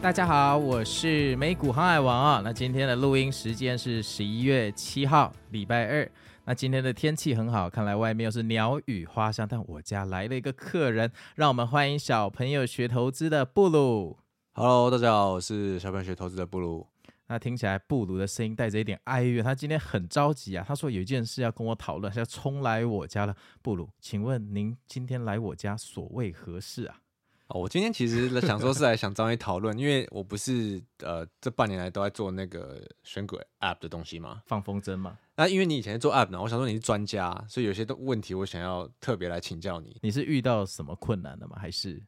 大家好，我是美股航海王啊。那今天的录音时间是十一月七号，礼拜二。那今天的天气很好，看来外面又是鸟语花香。但我家来了一个客人，让我们欢迎小朋友学投资的布鲁。Hello，大家好，我是小朋友学投资的布鲁。那听起来布鲁的声音带着一点哀怨，他今天很着急啊。他说有一件事要跟我讨论，他要冲来我家了。布鲁，请问您今天来我家所为何事啊？哦，我今天其实想说是来想找你讨论，因为我不是呃这半年来都在做那个选股 App 的东西嘛，放风筝嘛。那因为你以前做 App 呢，我想说你是专家，所以有些的问题我想要特别来请教你。你是遇到什么困难了吗？还是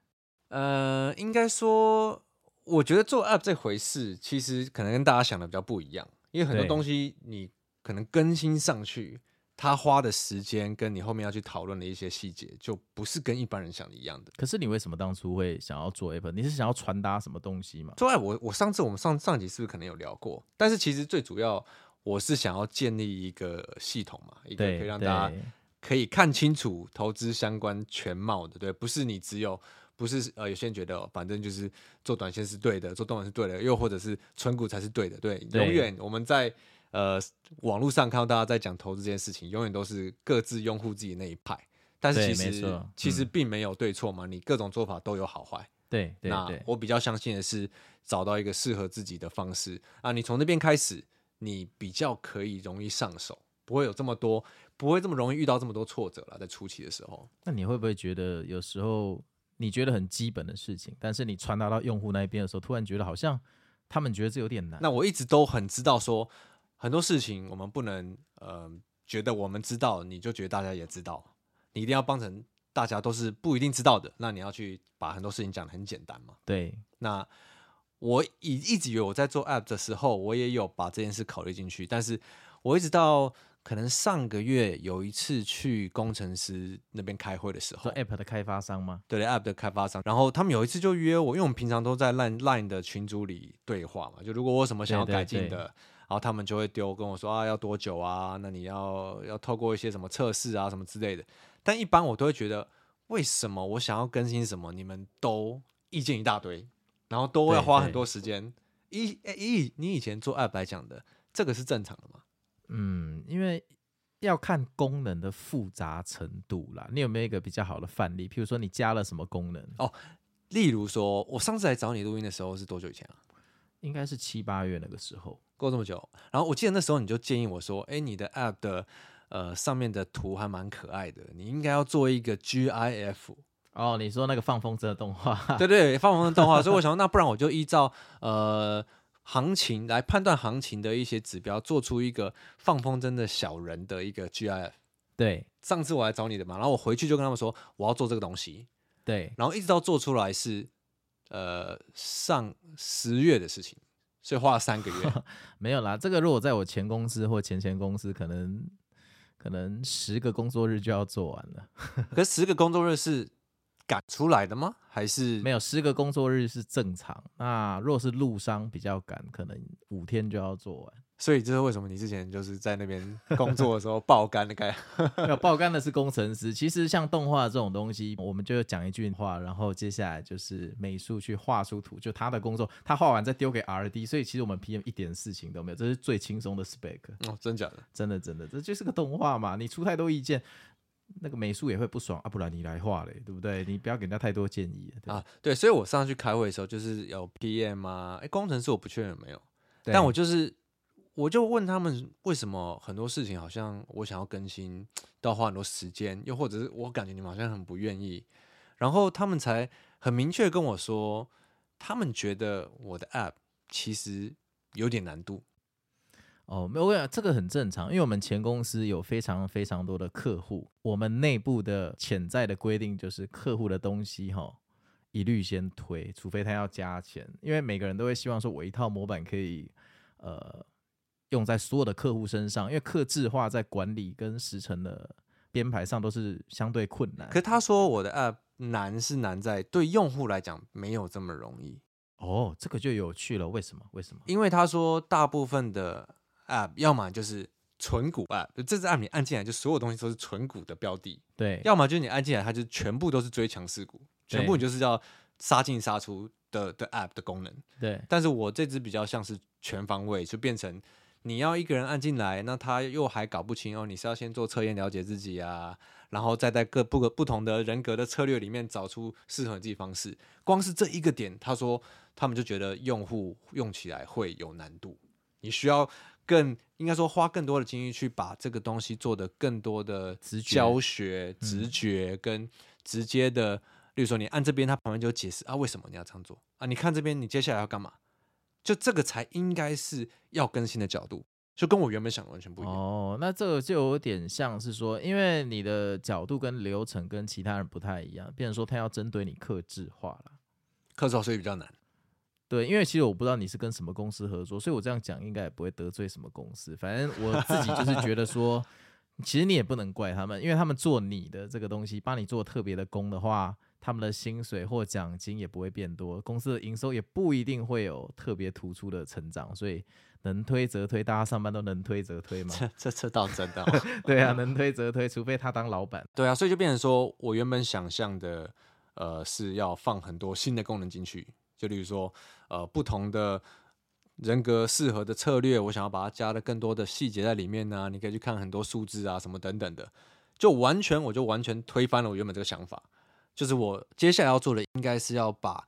呃，应该说，我觉得做 App 这回事，其实可能跟大家想的比较不一样，因为很多东西你可能更新上去。他花的时间跟你后面要去讨论的一些细节，就不是跟一般人想的一样的。可是你为什么当初会想要做 App？你是想要传达什么东西吗？做 App，我我上次我们上上集是不是可能有聊过？但是其实最主要，我是想要建立一个系统嘛，一个可以让大家可以看清楚投资相关全貌的，对，不是你只有不是呃，有些人觉得反正就是做短线是对的，做动能是对的，又或者是存股才是对的，对，对永远我们在。呃，网络上看到大家在讲投资这件事情，永远都是各自拥护自己那一派，但是其实、嗯、其实并没有对错嘛，你各种做法都有好坏。对，对，那我比较相信的是找到一个适合自己的方式啊，你从那边开始，你比较可以容易上手，不会有这么多，不会这么容易遇到这么多挫折了，在初期的时候。那你会不会觉得有时候你觉得很基本的事情，但是你传达到用户那一边的时候，突然觉得好像他们觉得这有点难？那我一直都很知道说。很多事情我们不能，呃，觉得我们知道，你就觉得大家也知道，你一定要帮成大家都是不一定知道的，那你要去把很多事情讲的很简单嘛。对，那我一一直以为我在做 App 的时候，我也有把这件事考虑进去，但是我一直到可能上个月有一次去工程师那边开会的时候，做 App 的开发商吗？对，App 的开发商，然后他们有一次就约我，因为我们平常都在 Line Line 的群组里对话嘛，就如果我有什么想要改进的。对对对然后他们就会丢跟我说啊，要多久啊？那你要要透过一些什么测试啊，什么之类的。但一般我都会觉得，为什么我想要更新什么，你们都意见一大堆，然后都要花很多时间。一一，你以前做 App 来讲的，这个是正常的吗？嗯，因为要看功能的复杂程度啦。你有没有一个比较好的范例？譬如说你加了什么功能？哦，例如说我上次来找你录音的时候是多久以前啊？应该是七八月那个时候。过这么久，然后我记得那时候你就建议我说：“哎，你的 App 的呃上面的图还蛮可爱的，你应该要做一个 GIF。”哦，你说那个放风筝的动画？对对，放风筝动画。所以我想说，那不然我就依照呃行情来判断行情的一些指标，做出一个放风筝的小人的一个 GIF。对，上次我来找你的嘛，然后我回去就跟他们说我要做这个东西。对，然后一直到做出来是呃上十月的事情。所以花了三个月，没有啦。这个如果在我前公司或前前公司，可能可能十个工作日就要做完了。可十个工作日是赶出来的吗？还是没有十个工作日是正常？那若是路商比较赶，可能五天就要做完。所以这是为什么你之前就是在那边工作的时候 爆肝的概 没有 爆肝的是工程师。其实像动画这种东西，我们就讲一句话，然后接下来就是美术去画出图，就他的工作，他画完再丢给 RD。所以其实我们 PM 一点事情都没有，这是最轻松的 spec。哦，真假的？真的真的，这就是个动画嘛。你出太多意见，那个美术也会不爽啊。不然你来画嘞，对不对？你不要给人家太多建议啊。对，所以我上次去开会的时候，就是有 PM 啊，哎，工程师我不确认有没有，但我就是。我就问他们为什么很多事情好像我想要更新都要花很多时间，又或者是我感觉你们好像很不愿意，然后他们才很明确跟我说，他们觉得我的 App 其实有点难度。哦，没有，我跟你讲，这个很正常，因为我们前公司有非常非常多的客户，我们内部的潜在的规定就是客户的东西哈，一律先推，除非他要加钱，因为每个人都会希望说我一套模板可以呃。用在所有的客户身上，因为客制化在管理跟时程的编排上都是相对困难。可他说我的 App 难是难在对用户来讲没有这么容易。哦，这个就有趣了。为什么？为什么？因为他说大部分的 App 要么就是纯股 App，这支 App 你按进来就所有东西都是纯股的标的。对。要么就是你按进来它就全部都是追强势股，全部就是要杀进杀出的的 App 的功能。对。但是我这支比较像是全方位，就变成。你要一个人按进来，那他又还搞不清哦。你是要先做测验了解自己啊，然后再在各不不同的人格的策略里面找出适合自己方式。光是这一个点，他说他们就觉得用户用起来会有难度。你需要更应该说花更多的精力去把这个东西做得更多的教学、直觉，跟直接的。嗯、例如说，你按这边，他旁边就解释啊，为什么你要这样做啊？你看这边，你接下来要干嘛？就这个才应该是要更新的角度，就跟我原本想的完全不一样。哦，那这个就有点像是说，因为你的角度跟流程跟其他人不太一样，变成说他要针对你克制化了，克制化所以比较难。对，因为其实我不知道你是跟什么公司合作，所以我这样讲应该也不会得罪什么公司。反正我自己就是觉得说，其实你也不能怪他们，因为他们做你的这个东西，帮你做特别的工的话。他们的薪水或奖金也不会变多，公司的营收也不一定会有特别突出的成长，所以能推则推，大家上班都能推则推嘛。这这这倒真的，对啊，能推则推，除非他当老板。对啊，所以就变成说我原本想象的，呃，是要放很多新的功能进去，就例如说，呃，不同的人格适合的策略，我想要把它加了更多的细节在里面呢、啊。你可以去看很多数字啊，什么等等的，就完全我就完全推翻了我原本这个想法。就是我接下来要做的，应该是要把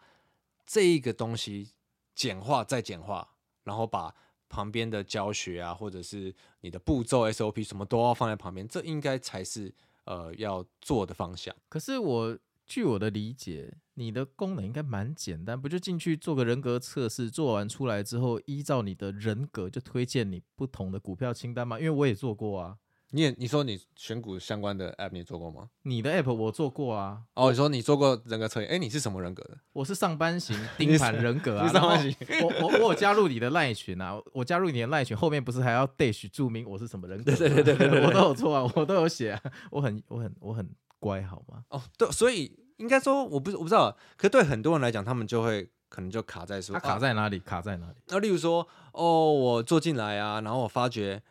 这一个东西简化再简化，然后把旁边的教学啊，或者是你的步骤 SOP 什么都要放在旁边，这应该才是呃要做的方向。可是我据我的理解，你的功能应该蛮简单，不就进去做个人格测试，做完出来之后，依照你的人格就推荐你不同的股票清单吗？因为我也做过啊。你也你说你选股相关的 app 你做过吗？你的 app 我做过啊。哦，你说你做过人格测验？哎、欸，你是什么人格的？我是上班型 盯盘人格啊。上班型。我我我有加入你的赖群啊，我加入你的赖群，后面不是还要 dash 注明我是什么人格？对对对对對，我都有做啊，我都有写啊，我很我很我很乖，好吗？哦，对，所以应该说我不我不知道，可是对很多人来讲，他们就会可能就卡在说，他卡在哪里？啊、卡在哪里？那例如说，哦，我做进来啊，然后我发觉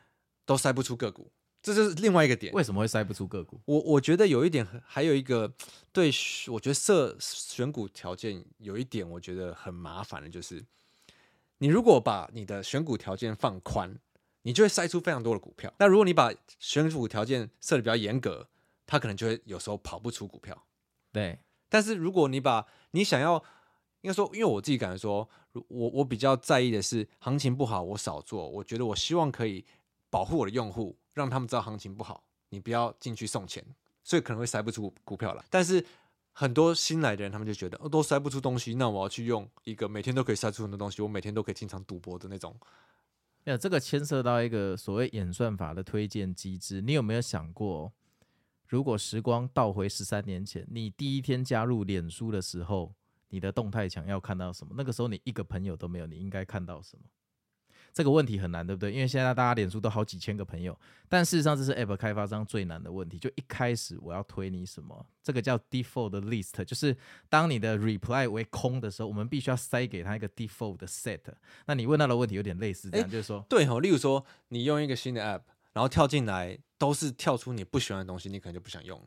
都筛不出个股。这就是另外一个点，为什么会筛不出个股？我我觉得有一点，还有一个对，我觉得设选股条件有一点，我觉得很麻烦的，就是你如果把你的选股条件放宽，你就会筛出非常多的股票。那如果你把选股条件设的比较严格，它可能就会有时候跑不出股票。对，但是如果你把你想要，应该说，因为我自己感觉说，我我比较在意的是行情不好，我少做。我觉得我希望可以保护我的用户。让他们知道行情不好，你不要进去送钱，所以可能会筛不出股票来。但是很多新来的人，他们就觉得哦，都筛不出东西，那我要去用一个每天都可以筛出很多东西，我每天都可以经常赌博的那种。那，这个牵涉到一个所谓演算法的推荐机制。你有没有想过，如果时光倒回十三年前，你第一天加入脸书的时候，你的动态墙要看到什么？那个时候你一个朋友都没有，你应该看到什么？这个问题很难，对不对？因为现在大家脸书都好几千个朋友，但事实上这是 App 开发商最难的问题。就一开始我要推你什么，这个叫 Default List，就是当你的 Reply 为空的时候，我们必须要塞给他一个 Default 的 Set。那你问到的问题有点类似这样，就是说，对哦，例如说你用一个新的 App，然后跳进来都是跳出你不喜欢的东西，你可能就不想用了。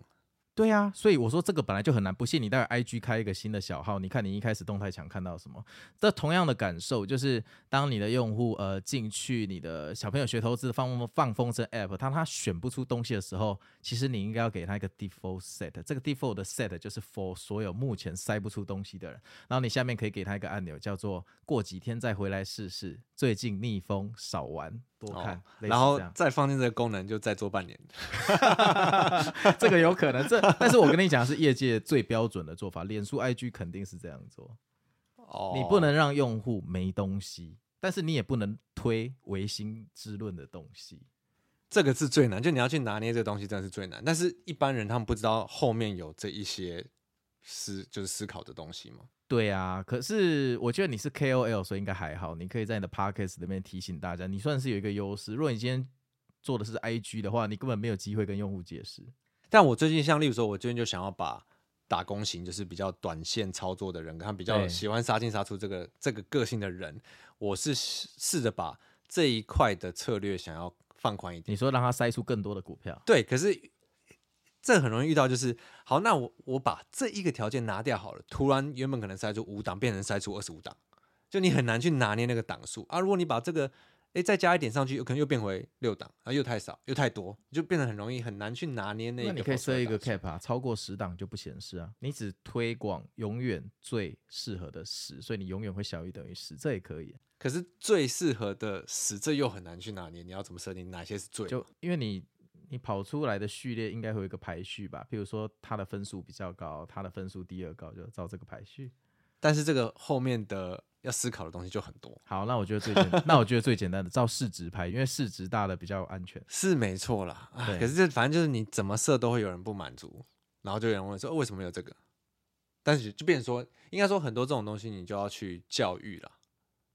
对、啊，所以我说这个本来就很难。不信你待会 IG 开一个新的小号，你看你一开始动态墙看到什么？这同样的感受就是，当你的用户呃进去你的小朋友学投资放放风筝 App，当他选不出东西的时候，其实你应该要给他一个 Default Set。这个 Default 的 Set 就是 for 所有目前塞不出东西的人。然后你下面可以给他一个按钮，叫做过几天再回来试试。最近逆风少玩。多看，哦、然后再放进这个功能，就再做半年。这个有可能，这但是我跟你讲是业界最标准的做法，脸书 IG 肯定是这样做。哦，你不能让用户没东西，但是你也不能推唯心之论的东西。这个是最难，就你要去拿捏这个东西，真的是最难。但是一般人他们不知道后面有这一些思，就是思考的东西吗？对啊，可是我觉得你是 KOL，所以应该还好。你可以在你的 Podcast 里面提醒大家，你算是有一个优势。如果你今天做的是 IG 的话，你根本没有机会跟用户解释。但我最近像例如说，我最近就想要把打工型，就是比较短线操作的人，跟他比较喜欢杀进杀出这个这个个性的人，我是试着把这一块的策略想要放宽一点。你说让他筛出更多的股票？对，可是。这很容易遇到，就是好，那我我把这一个条件拿掉好了，突然原本可能筛出五档，变成筛出二十五档，就你很难去拿捏那个档数啊。如果你把这个哎再加一点上去，有可能又变回六档啊，又太少又太多，就变得很容易很难去拿捏那个。那你可以设一个 cap 啊，超过十档就不显示啊。你只推广永远最适合的十，所以你永远会小于等于十，这也可以。可是最适合的十，这又很难去拿捏，你要怎么设定哪些是最？就因为你。你跑出来的序列应该会有一个排序吧？比如说他的分数比较高，他的分数第二高，就照这个排序。但是这个后面的要思考的东西就很多。好，那我觉得最简，那我觉得最简单的照市值排，因为市值大的比较安全。是没错啦，可是这反正就是你怎么设都会有人不满足，然后就有人问说，哦，为什么没有这个？但是就变成说，应该说很多这种东西你就要去教育了，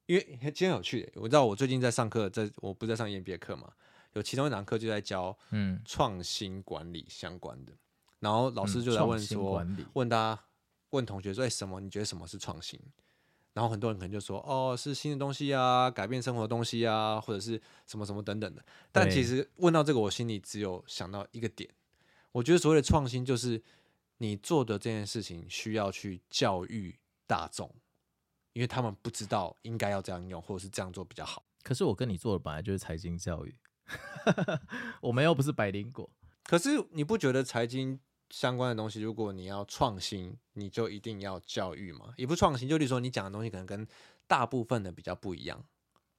因为今天有趣，我知道我最近在上课，在我不是在上 EMBA 课嘛。有其中一堂课就在教嗯创新管理相关的，嗯、然后老师就在问说，嗯、问大家问同学说，哎，什么？你觉得什么是创新？然后很多人可能就说，哦，是新的东西啊，改变生活的东西啊，或者是什么什么等等的。但其实问到这个，我心里只有想到一个点，我觉得所谓的创新就是你做的这件事情需要去教育大众，因为他们不知道应该要这样用，或者是这样做比较好。可是我跟你做的本来就是财经教育。我们又不是百灵果，可是你不觉得财经相关的东西，如果你要创新，你就一定要教育吗？也不创新，就例如说你讲的东西可能跟大部分的比较不一样，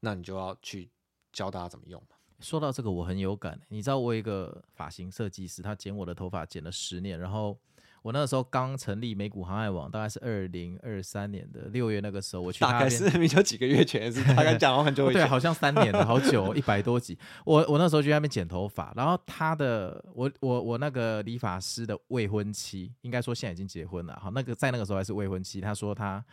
那你就要去教大家怎么用嘛。说到这个，我很有感。你知道我有一个发型设计师，他剪我的头发剪了十年，然后。我那个时候刚成立美股航海网，大概是二零二三年的六月那个时候，我去。大概是没有几个月前，是 大概讲了很久以前。对，好像三年了，好久，一百多集。我我那时候就在那边剪头发，然后他的我我我那个理发师的未婚妻，应该说现在已经结婚了。好，那个在那个时候还是未婚妻，他说他。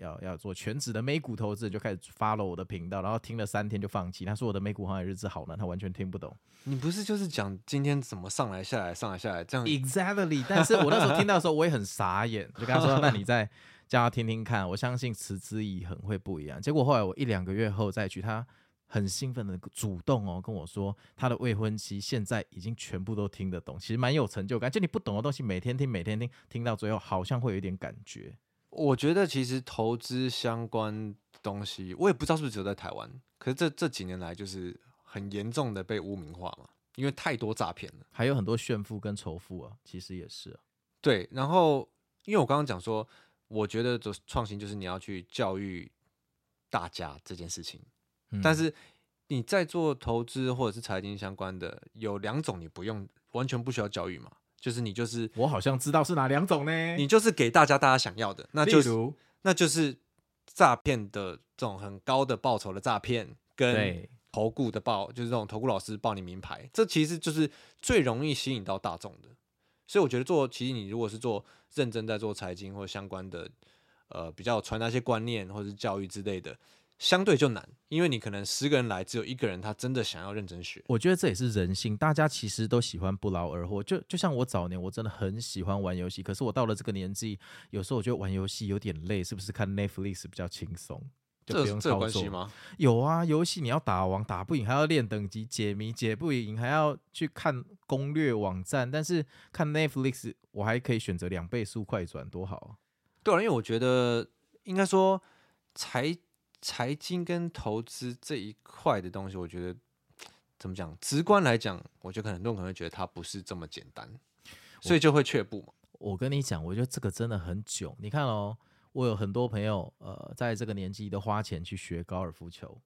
要要做全职的美股投资，就开始 follow 我的频道，然后听了三天就放弃。他说我的美股航海日志好难，他完全听不懂。你不是就是讲今天怎么上来下来上来下来这样？Exactly。但是我那时候听到的时候，我也很傻眼，就跟他说：“那你再叫他听听看。”我相信持之以恒会不一样。结果后来我一两个月后再去，他很兴奋的主动哦跟我说，他的未婚妻现在已经全部都听得懂，其实蛮有成就感。就你不懂的东西，每天听每天听，听到最后好像会有一点感觉。我觉得其实投资相关东西，我也不知道是不是只有在台湾，可是这这几年来就是很严重的被污名化嘛，因为太多诈骗了，还有很多炫富跟仇富啊，其实也是啊。对，然后因为我刚刚讲说，我觉得创新就是你要去教育大家这件事情，嗯、但是你在做投资或者是财经相关的，有两种你不用完全不需要教育嘛。就是你就是我好像知道是哪两种呢？你就是给大家大家想要的，那就是那就是诈骗的这种很高的报酬的诈骗，跟投顾的报就是这种投顾老师报你名牌，这其实就是最容易吸引到大众的。所以我觉得做其实你如果是做认真在做财经或相关的，呃，比较传达一些观念或者是教育之类的，相对就难，因为你可能十个人来，只有一个人他真的想要认真学。我觉得这也是人性，大家其实都喜欢不劳而获。就就像我早年，我真的很喜欢玩游戏，可是我到了这个年纪，有时候我觉得玩游戏有点累，是不是看 Netflix 比较轻松？就不用操作这这吗？有啊，游戏你要打王打不赢，还要练等级解谜，解不赢还要去看攻略网站。但是看 Netflix，我还可以选择两倍速快转，多好啊！对啊，因为我觉得应该说才。财经跟投资这一块的东西，我觉得怎么讲？直观来讲，我觉得可能很多人可能会觉得它不是这么简单，所以就会却步嘛。我跟你讲，我觉得这个真的很囧。你看哦，我有很多朋友，呃，在这个年纪都花钱去学高尔夫球，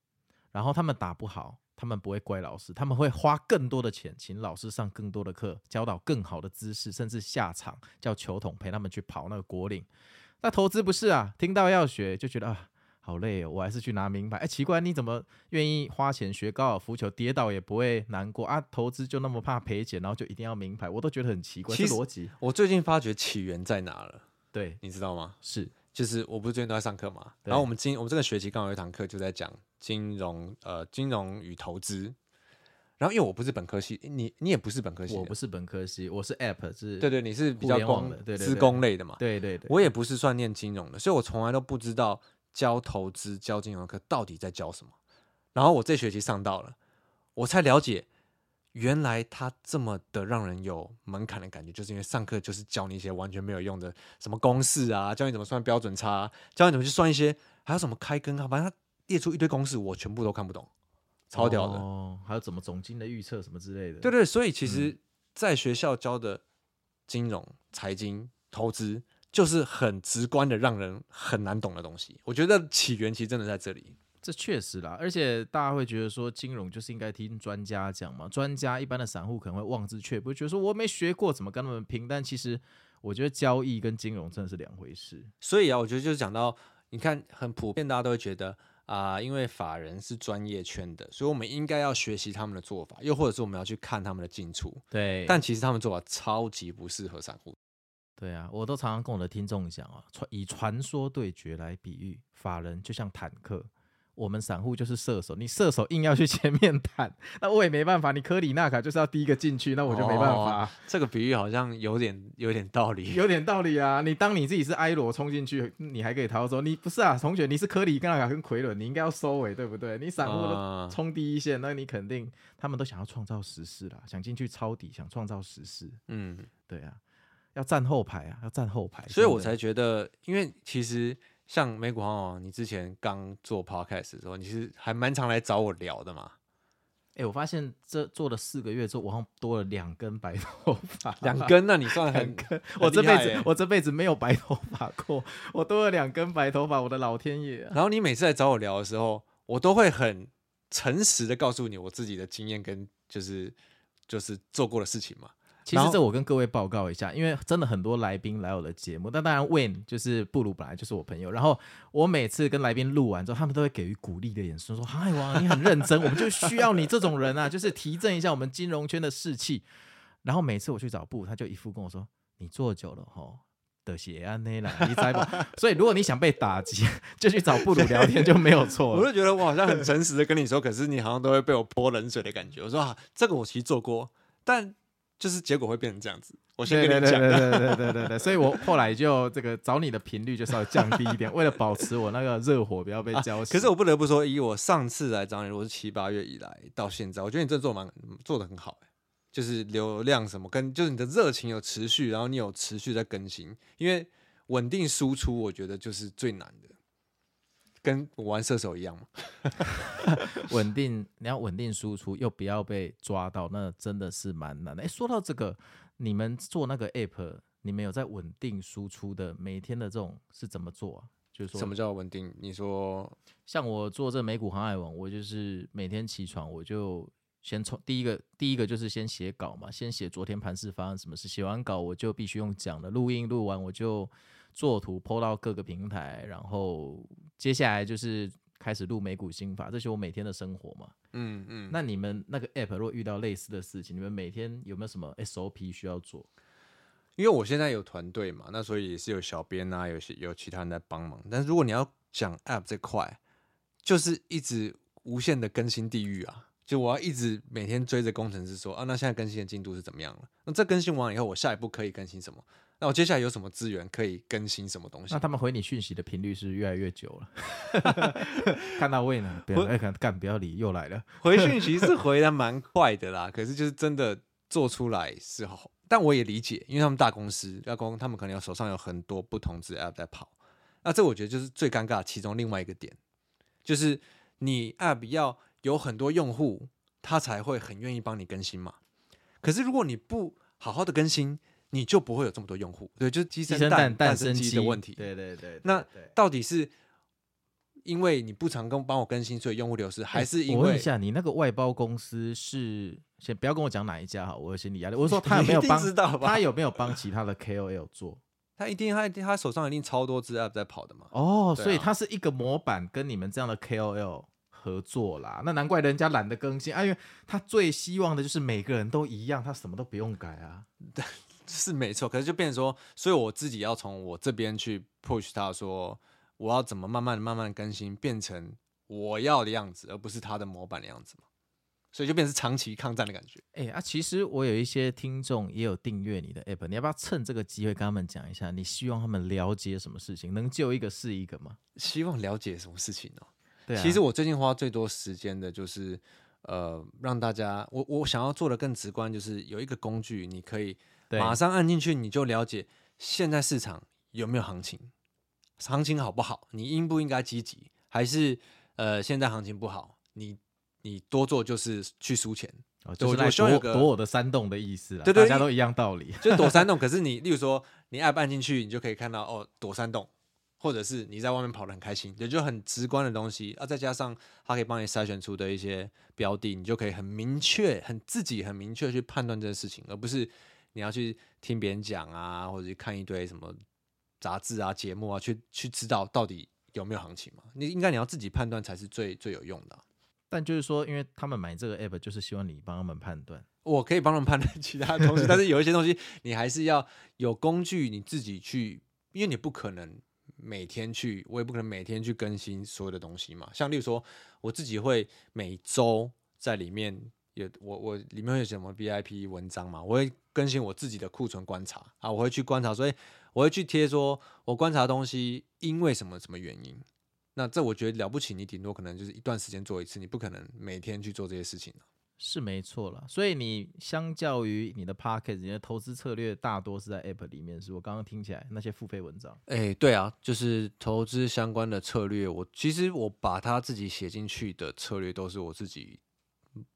然后他们打不好，他们不会怪老师，他们会花更多的钱请老师上更多的课，教导更好的姿势，甚至下场叫球童陪他们去跑那个果岭。那投资不是啊？听到要学就觉得啊。好累哦，我还是去拿名牌。哎，奇怪，你怎么愿意花钱学高尔夫球，跌倒也不会难过啊？投资就那么怕赔钱，然后就一定要名牌，我都觉得很奇怪。其实逻辑，我最近发觉起源在哪了？对，你知道吗？是，就是我不是最近都在上课嘛，然后我们今我们这个学期刚好有一堂课就在讲金融，呃，金融与投资。然后因为我不是本科系，你你也不是本科系，我不是本科系，我是 App 是，对对，你是比较光的，对对资工类的嘛，对对对，我也不是算念金融的，所以我从来都不知道。教投资、教金融课到底在教什么？然后我这学期上到了，我才了解，原来他这么的让人有门槛的感觉，就是因为上课就是教你一些完全没有用的什么公式啊，教你怎么算标准差，教你怎么去算一些，还有什么开根啊，反正他列出一堆公式，我全部都看不懂，超屌的。哦，还有怎么总金的预测什么之类的。对对，所以其实在学校教的金融、财经、投资。就是很直观的，让人很难懂的东西。我觉得起源其实真的在这里。这确实啦，而且大家会觉得说，金融就是应该听专家讲嘛。专家一般的散户可能会望之却步，觉得说我没学过，怎么跟他们拼？但其实我觉得交易跟金融真的是两回事。所以啊，我觉得就是讲到，你看很普遍，大家都会觉得啊、呃，因为法人是专业圈的，所以我们应该要学习他们的做法，又或者是我们要去看他们的进出。对，但其实他们做法超级不适合散户。对啊，我都常常跟我的听众讲啊，传以传说对决来比喻，法人就像坦克，我们散户就是射手。你射手硬要去前面坦，那我也没办法。你科里纳卡就是要第一个进去，那我就没办法。哦，这个比喻好像有点有点道理，有点道理啊。你当你自己是埃罗冲进去，你还可以逃走。你不是啊，同学，你是科里纳卡跟奎伦，你应该要收尾，对不对？你散户都冲第一线，那你肯定他们都想要创造时势啦，想进去抄底，想创造时势。嗯，对啊。要站后排啊，要站后排，所以我才觉得，因为其实像美股航王，你之前刚做 podcast 的时候，你是还蛮常来找我聊的嘛。哎、欸，我发现这做了四个月之后，我好像多了两根白头发，两根那你算 很，根我这辈子我这辈子没有白头发过，我多了两根白头发，我的老天爷、啊！然后你每次来找我聊的时候，我都会很诚实的告诉你我自己的经验跟就是就是做过的事情嘛。其实这我跟各位报告一下，因为真的很多来宾来我的节目，但当然 Wayne 就是布鲁本来就是我朋友，然后我每次跟来宾录完之后，他们都会给予鼓励的眼神，说：“嗨，哇，你很认真，我们就需要你这种人啊，就是提振一下我们金融圈的士气。”然后每次我去找布，他就一副跟我说：“你做久了吼，的血安内了，你猜吧。” 所以如果你想被打击，就去找布鲁聊天就没有错。我就觉得我好像很诚实的跟你说，可是你好像都会被我泼冷水的感觉。我说啊，这个我其实做过，但。就是结果会变成这样子。我先跟你讲。对对对对对所以我后来就这个找你的频率就稍微降低一点为了保持我那个热火不要被浇熄可是我不得不说以我上次来找你我是七八月以来到现在我觉得你这做蛮做的很好就是流量什么跟就是你的热情有持续然后你有持续在更新因为稳定输出我觉得就是最难的跟我玩射手一样嘛，稳定，你要稳定输出，又不要被抓到，那真的是蛮难的。哎，说到这个，你们做那个 app，你们有在稳定输出的每天的这种是怎么做啊？就是说什么叫稳定？你说像我做这美股航海王，我就是每天起床我就先从第一个第一个就是先写稿嘛，先写昨天盘市发生什么事，写完稿我就必须用讲的录音，录完我就。做图 po 到各个平台，然后接下来就是开始录美股心法，这是我每天的生活嘛。嗯嗯。那你们那个 app 如果遇到类似的事情，你们每天有没有什么 SOP 需要做？因为我现在有团队嘛，那所以也是有小编啊，有些有其他人在帮忙。但是如果你要讲 app 这块，就是一直无限的更新地狱啊！就我要一直每天追着工程师说啊，那现在更新的进度是怎么样了？那这更新完以后，我下一步可以更新什么？那我接下来有什么资源可以更新什么东西？那他们回你讯息的频率是越来越久了。看到位呢，不要干，干不要理，又来了。回讯息是回的蛮快的啦，可是就是真的做出来是好。但我也理解，因为他们大公司，大公他们可能有手上有很多不同的 app 在跑。那这我觉得就是最尴尬其中另外一个点，就是你 app 要有很多用户，他才会很愿意帮你更新嘛。可是如果你不好好的更新，你就不会有这么多用户，对，就是鸡生蛋，蛋生鸡的问题。对对对。那到底是因为你不常跟帮我更新，所以用户流失，还是因为？我问一下，你那个外包公司是先不要跟我讲哪一家哈，我有心理压力。我说 他有没有帮？他有没有帮其他的 KOL 做？他一定，他他手上一定超多资 App 在跑的嘛。哦，所以他是一个模板，跟你们这样的 KOL 合作啦。那难怪人家懒得更新，啊，因为他最希望的就是每个人都一样，他什么都不用改啊。对。是没错，可是就变成说，所以我自己要从我这边去 push 他说，我要怎么慢慢慢慢更新，变成我要的样子，而不是他的模板的样子嘛。所以就变成长期抗战的感觉。哎、欸、啊，其实我有一些听众也有订阅你的 app，你要不要趁这个机会跟他们讲一下，你希望他们了解什么事情，能救一个是一个吗？希望了解什么事情呢、喔？对啊，其实我最近花最多时间的就是，呃，让大家，我我想要做的更直观，就是有一个工具，你可以。马上按进去，你就了解现在市场有没有行情，行情好不好？你应不应该积极？还是呃，现在行情不好，你你多做就是去输钱？哦，就是来躲躲我的山洞的意思啦。对对，大家都一样道理，就躲山洞。可是你，例如说你 App 按进去，你就可以看到哦，躲山洞，或者是你在外面跑得很开心，也就很直观的东西啊。再加上它可以帮你筛选出的一些标的，你就可以很明确、很自己很明确去判断这件事情，而不是。你要去听别人讲啊，或者去看一堆什么杂志啊、节目啊，去去知道到底有没有行情嘛？你应该你要自己判断才是最最有用的啊。但就是说，因为他们买这个 app，就是希望你帮他们判断。我可以帮他们判断其他东西，但是有一些东西你还是要有工具，你自己去，因为你不可能每天去，我也不可能每天去更新所有的东西嘛。像例如说，我自己会每周在里面。有我我里面会有什么 VIP 文章嘛？我会更新我自己的库存观察啊，我会去观察，所以我会去贴说我观察东西因为什么什么原因。那这我觉得了不起，你顶多可能就是一段时间做一次，你不可能每天去做这些事情。是没错了，所以你相较于你的 Pocket，你的投资策略大多是在 App 里面，是我刚刚听起来那些付费文章。哎、欸，对啊，就是投资相关的策略，我其实我把它自己写进去的策略都是我自己。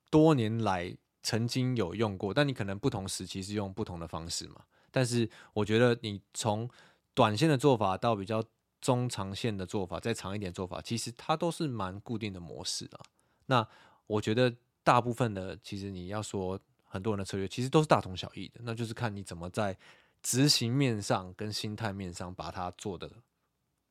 多年来曾经有用过，但你可能不同时期是用不同的方式嘛。但是我觉得你从短线的做法到比较中长线的做法，再长一点做法，其实它都是蛮固定的模式啊。那我觉得大部分的，其实你要说很多人的策略，其实都是大同小异的，那就是看你怎么在执行面上跟心态面上把它做的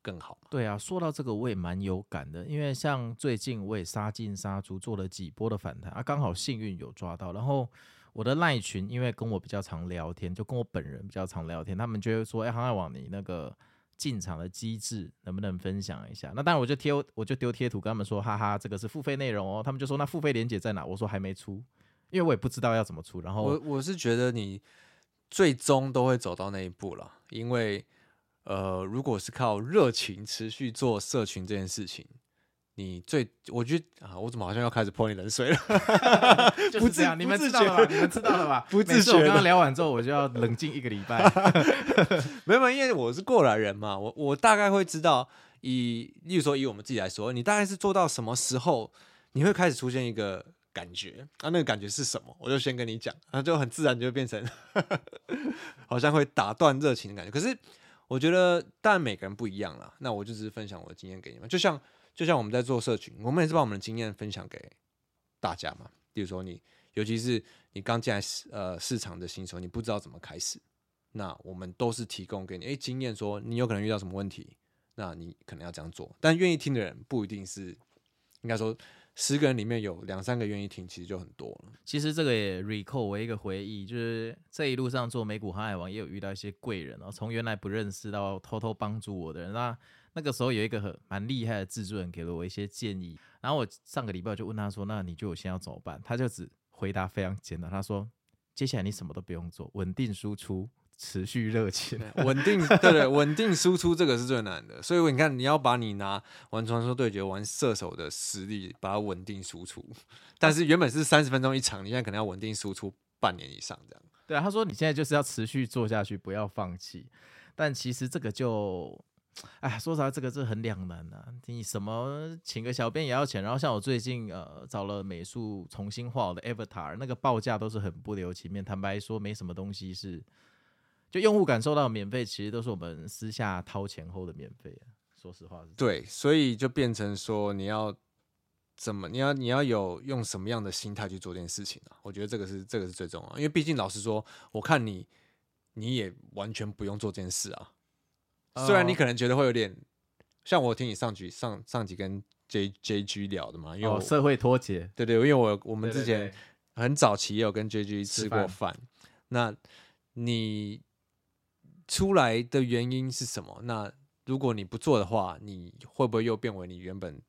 更好。对啊，说到这个我也蛮有感的，因为像最近我也杀进杀出做了几波的反弹啊，刚好幸运有抓到。然后我的赖群因为跟我比较常聊天，就跟我本人比较常聊天，他们就会说：“哎，航海网你那个进场的机制能不能分享一下？”那当然我就贴我就丢贴图跟他们说：“哈哈，这个是付费内容哦。”他们就说：“那付费连接在哪？”我说：“还没出，因为我也不知道要怎么出。”然后我我是觉得你最终都会走到那一步了，因为。呃，如果是靠热情持续做社群这件事情，你最我觉得啊，我怎么好像要开始泼你冷水了？就是这样，你们知道了吧？你们知道了吧？不自觉。我刚刚聊完之后，我就要冷静一个礼拜。没有，因为我是过来人嘛，我我大概会知道，以例如说以我们自己来说，你大概是做到什么时候，你会开始出现一个感觉啊？那个感觉是什么？我就先跟你讲，然后就很自然就会变成好像会打断热情的感觉。可是。我觉得，当然每个人不一样啦。那我就只是分享我的经验给你们，就像就像我们在做社群，我们也是把我们的经验分享给大家嘛。比如说你，尤其是你刚进来市呃市场的新手，你不知道怎么开始，那我们都是提供给你诶经验，说你有可能遇到什么问题，那你可能要这样做。但愿意听的人不一定是，应该说十个人里面有两三个愿意听，其实就很多了。其实这个也 recall 我一个回忆，就是这一路上做美股航海王也有遇到一些贵人哦，从原来不认识到偷偷帮助我的人。那那个时候有一个很蛮厉害的制作人给了我一些建议，然后我上个礼拜就问他说：“那你觉得我现在要怎么办？”他就只回答非常简单，他说：“接下来你什么都不用做，稳定输出。”持续热情，稳定，对对，稳定输出这个是最难的。所以你看，你要把你拿玩传说对决、玩射手的实力，把它稳定输出。但是原本是三十分钟一场，你现在可能要稳定输出半年以上这样。对啊，他说你现在就是要持续做下去，不要放弃。但其实这个就，哎，说实话，这个是很两难啊。你什么请个小编也要钱，然后像我最近呃找了美术重新画我的 Avatar，那个报价都是很不留情面。坦白说，没什么东西是。就用户感受到免费，其实都是我们私下掏钱后的免费啊。说实话是，对，所以就变成说你要怎么，你要你要有用什么样的心态去做这件事情啊？我觉得这个是这个是最重要，因为毕竟老实说，我看你你也完全不用做这件事啊。虽然你可能觉得会有点像我听你上局上上集跟 J J G 聊的嘛，因为社会脱节，对对，因为我我们之前很早期也有跟 J G 吃过饭，那你。出来的原因是什么？那如果你不做的话，你会不会又变为你原本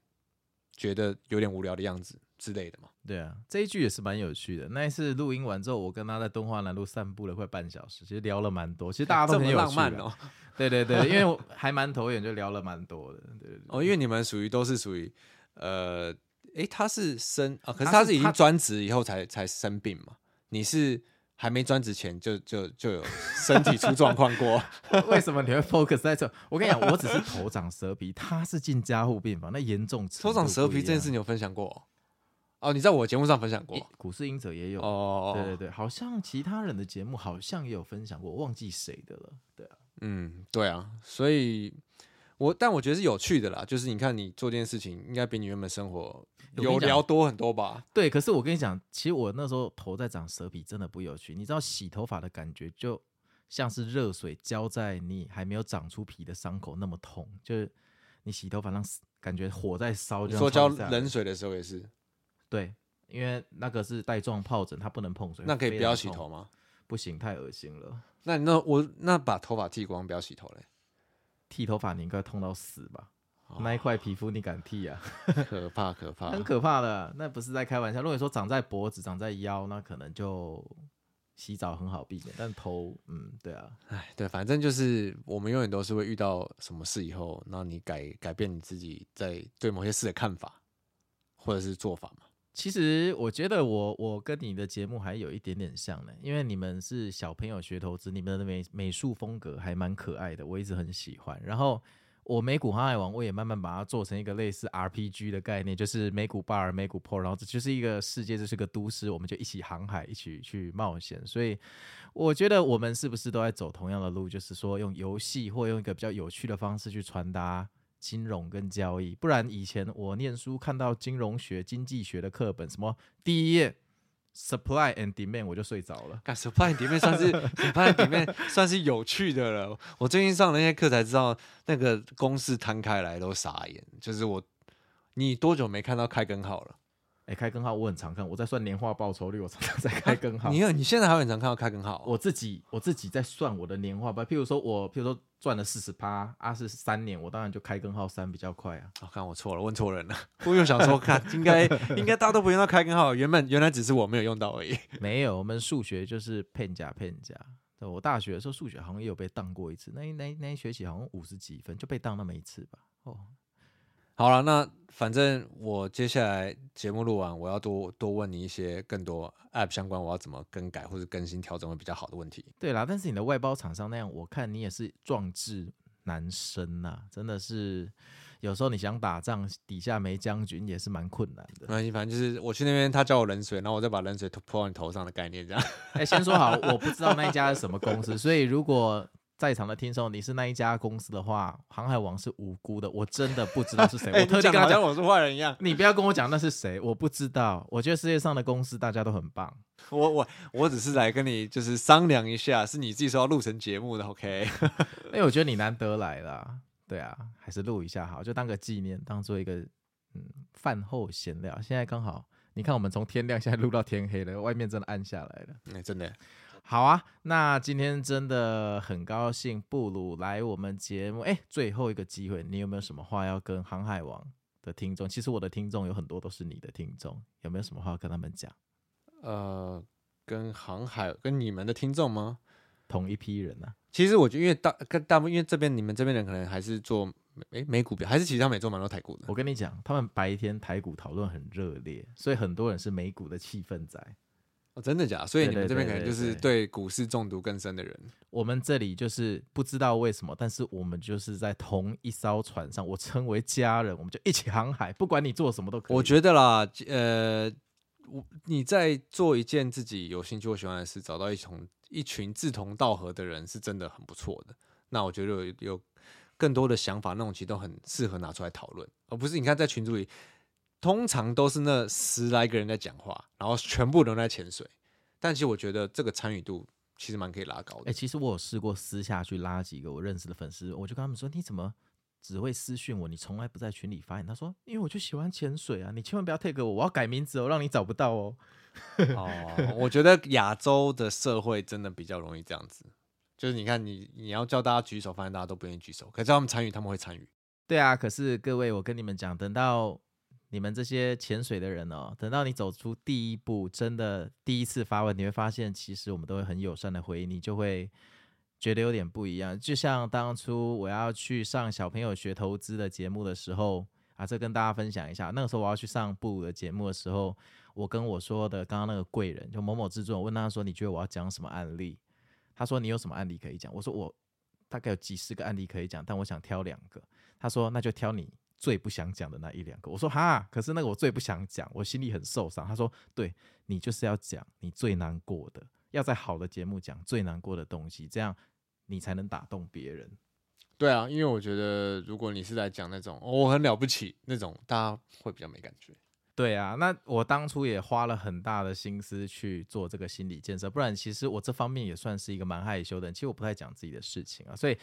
觉得有点无聊的样子之类的嘛？对啊，这一句也是蛮有趣的。那一次录音完之后，我跟他在敦化南路散步了快半小时，其实聊了蛮多。其实大家都很 浪漫哦。对对对，因为我还蛮投缘，就聊了蛮多的。对，对对。哦，因为你们属于都是属于呃，诶，他是生啊，可是他是已经专职以后才才生病嘛？你是？还没专职前就就就有身体出状况过，为什么你会 focus 在这？我跟你讲，我只是头长舌皮，他是进加护病房，那严重。头长舌皮这件事你有分享过？哦，你在我节目上分享过，股市隐者也有哦，对对对，好像其他人的节目好像也有分享过，我忘记谁的了。对啊，嗯，对啊，所以。我但我觉得是有趣的啦，就是你看你做这件事情，应该比你原本生活有聊多很多吧？对，可是我跟你讲，其实我那时候头在长蛇皮，真的不有趣。你知道洗头发的感觉，就像是热水浇在你还没有长出皮的伤口那么痛，就是你洗头发让感觉火在烧。说浇冷水的时候也是，对，因为那个是带状疱疹，它不能碰水。那可以不要洗头吗？不行，太恶心了。那那我那把头发剃光，不要洗头嘞？剃头发你应该痛到死吧？哦、那一块皮肤你敢剃啊？可怕可怕，很可怕的。那不是在开玩笑。如果说长在脖子、长在腰，那可能就洗澡很好避免。但头，嗯，对啊，哎，对，反正就是我们永远都是会遇到什么事以后，那你改改变你自己在对某些事的看法或者是做法嘛。其实我觉得我我跟你的节目还有一点点像呢，因为你们是小朋友学投资，你们的美美术风格还蛮可爱的，我一直很喜欢。然后我美股航海王，我也慢慢把它做成一个类似 RPG 的概念，就是美股 Bar、美股 Port，然后这就是一个世界，这是个都市，我们就一起航海，一起去冒险。所以我觉得我们是不是都在走同样的路，就是说用游戏或用一个比较有趣的方式去传达。金融跟交易，不然以前我念书看到金融学、经济学的课本，什么第一页 supply and demand 我就睡着了。看 supply and demand 算是 supply and demand 算是有趣的了。我最近上的那些课才知道，那个公式摊开来都傻眼。就是我，你多久没看到开根号了？哎、欸，开根号我很常看，我在算年化报酬率，我常常在开根号。你有，你现在还很常看到开根号？我自己我自己在算我的年化吧，譬如说我譬如说赚了四十趴，啊是三年，我当然就开根号三比较快啊。我、哦、看我错了，问错人了。我又想说，看应该 应该大家都不用到开根号，原本原来只是我没有用到而已。没有，我们数学就是骗假骗假。我大学的时候数学好像也有被当过一次，那那那一学期好像五十几分就被当那么一次吧。哦。好了，那反正我接下来节目录完，我要多多问你一些更多 App 相关，我要怎么更改或者更新调整会比较好的问题。对啦，但是你的外包厂商那样，我看你也是壮志难伸呐，真的是有时候你想打仗，底下没将军也是蛮困难的。没关系，反正就是我去那边，他叫我冷水，然后我再把冷水泼到你头上的概念这样。哎、欸，先说好，我不知道那一家是什么公司，所以如果。在场的听众，你是那一家公司的话，航海王是无辜的，我真的不知道是谁。我特地跟他讲，我是坏人一样。你不要跟我讲那是谁，我不知道。我觉得世界上的公司大家都很棒。我我我只是来跟你就是商量一下，是你自己说要录成节目的，OK？因 为我觉得你难得来了，对啊，还是录一下好，就当个纪念，当做一个嗯饭后闲聊。现在刚好，你看我们从天亮现在录到天黑了，外面真的暗下来了。哎，真的。好啊，那今天真的很高兴布鲁来我们节目。哎，最后一个机会，你有没有什么话要跟航海王的听众？其实我的听众有很多都是你的听众，有没有什么话要跟他们讲？呃，跟航海跟你们的听众吗？同一批人呢、啊？其实我觉得，因为大跟大部分，因为这边你们这边人可能还是做美美股表，还是其实他们也做蛮多台股的。我跟你讲，他们白天台股讨论很热烈，所以很多人是美股的气氛仔。哦，真的假的？所以你们这边可能就是对股市中毒更深的人。我们这里就是不知道为什么，但是我们就是在同一艘船上，我称为家人，我们就一起航海，不管你做什么都可以。我觉得啦，呃，我你在做一件自己有兴趣或喜欢的事，找到一同一群志同道合的人，是真的很不错的。那我觉得有有更多的想法，那种其实都很适合拿出来讨论，而不是你看在群组里。通常都是那十来个人在讲话，然后全部都在潜水。但其实我觉得这个参与度其实蛮可以拉高的。哎、欸，其实我有试过私下去拉几个我认识的粉丝，我就跟他们说：“你怎么只会私讯我？你从来不在群里发言。”他说：“因为我就喜欢潜水啊，你千万不要 take 我，我要改名字哦，让你找不到哦。”哦，我觉得亚洲的社会真的比较容易这样子，就是你看你你要叫大家举手，发现大家都不愿意举手，可是叫他们参与，他们会参与。对啊，可是各位，我跟你们讲，等到。你们这些潜水的人哦，等到你走出第一步，真的第一次发问，你会发现其实我们都会很友善的回应，你就会觉得有点不一样。就像当初我要去上小朋友学投资的节目的时候啊，这跟大家分享一下。那个时候我要去上布鲁的节目的时候，我跟我说的刚刚那个贵人，就某某制作，我问他说：“你觉得我要讲什么案例？”他说：“你有什么案例可以讲？”我说：“我大概有几十个案例可以讲，但我想挑两个。”他说：“那就挑你。”最不想讲的那一两个，我说哈，可是那个我最不想讲，我心里很受伤。他说，对，你就是要讲你最难过的，要在好的节目讲最难过的东西，这样你才能打动别人。对啊，因为我觉得如果你是在讲那种、哦、我很了不起那种，大家会比较没感觉。对啊，那我当初也花了很大的心思去做这个心理建设，不然其实我这方面也算是一个蛮害羞的人，其实我不太讲自己的事情啊。所以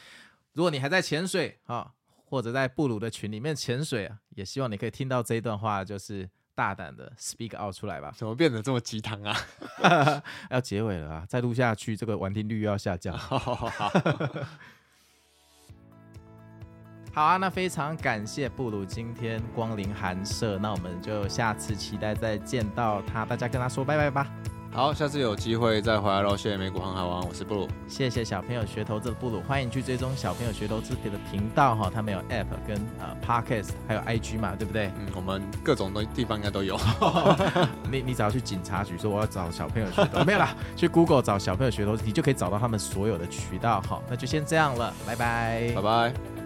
如果你还在潜水哈。或者在布鲁的群里面潜水啊，也希望你可以听到这一段话，就是大胆的 speak out 出来吧。怎么变得这么鸡汤啊？要结尾了啊！再录下去，这个完听率又要下降。好，好，好，好啊！那非常感谢布鲁今天光临寒舍，那我们就下次期待再见到他，大家跟他说拜拜吧。好，下次有机会再回来喽。谢谢美股航海王，我是布鲁。谢谢小朋友学投资的布鲁，欢迎去追踪小朋友学投资的频道哈，他们有 App 跟呃 Podcast，还有 IG 嘛，对不对？嗯，我们各种的地方应该都有。你你只要去警察局说我要找小朋友学投，没有啦，去 Google 找小朋友学投资，你就可以找到他们所有的渠道哈。那就先这样了，拜拜，拜拜。